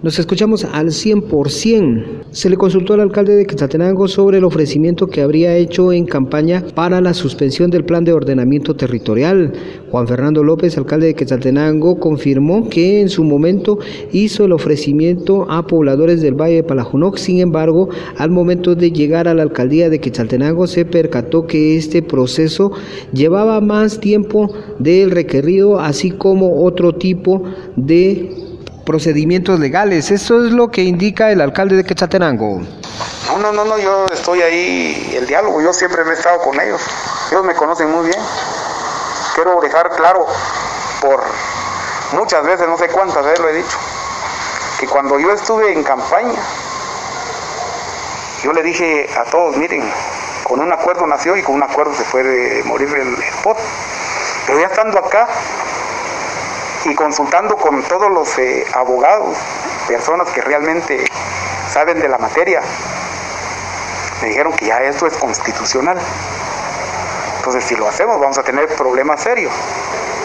Nos escuchamos al 100%. Se le consultó al alcalde de Quetzaltenango sobre el ofrecimiento que habría hecho en campaña para la suspensión del plan de ordenamiento territorial. Juan Fernando López, alcalde de Quetzaltenango, confirmó que en su momento hizo el ofrecimiento a pobladores del Valle de Palajunoc. Sin embargo, al momento de llegar a la alcaldía de Quetzaltenango se percató que este proceso llevaba más tiempo del requerido, así como otro tipo de procedimientos legales. Eso es lo que indica el alcalde de Quetzaltenango. No, no, no, no, yo estoy ahí, el diálogo, yo siempre he estado con ellos. Ellos me conocen muy bien. Quiero dejar claro, por muchas veces, no sé cuántas veces lo he dicho, que cuando yo estuve en campaña, yo le dije a todos, miren, con un acuerdo nació y con un acuerdo se puede morir el pot. Pero ya estando acá, y consultando con todos los eh, abogados, personas que realmente saben de la materia, me dijeron que ya esto es constitucional. Entonces, si lo hacemos, vamos a tener problemas serios.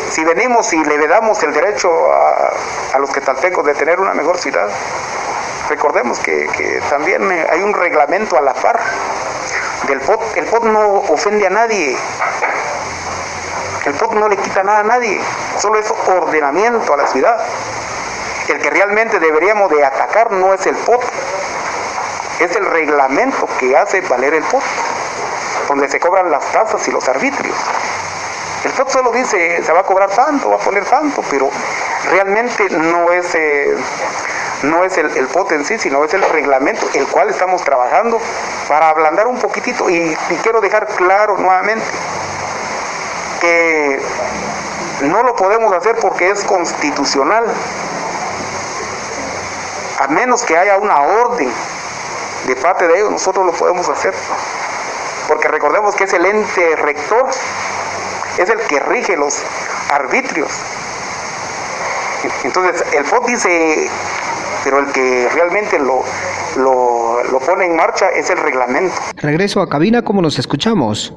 Si venimos y le damos el derecho a, los quetaltecos de tener una mejor ciudad, recordemos que, que también hay un reglamento a la par del POT. El POT no ofende a nadie, el POT no le quita nada a nadie, solo es ordenamiento a la ciudad. El que realmente deberíamos de atacar no es el POT, es el reglamento que hace valer el POT, donde se cobran las tasas y los arbitrios. El POT solo dice, se va a cobrar tanto, va a poner tanto, pero realmente no es, eh, no es el, POT en sí, sino es el reglamento, el cual estamos trabajando para ablandar un poquitito. y quiero dejar claro nuevamente, que no lo podemos hacer porque es constitucional, a menos que haya una orden de parte de ellos, nosotros lo podemos hacer. Porque recordemos que es el ente rector, es el que rige los arbitrios. Entonces, el FOD dice, pero el que realmente lo, lo, lo pone en marcha es el reglamento. Regreso a cabina como nos escuchamos.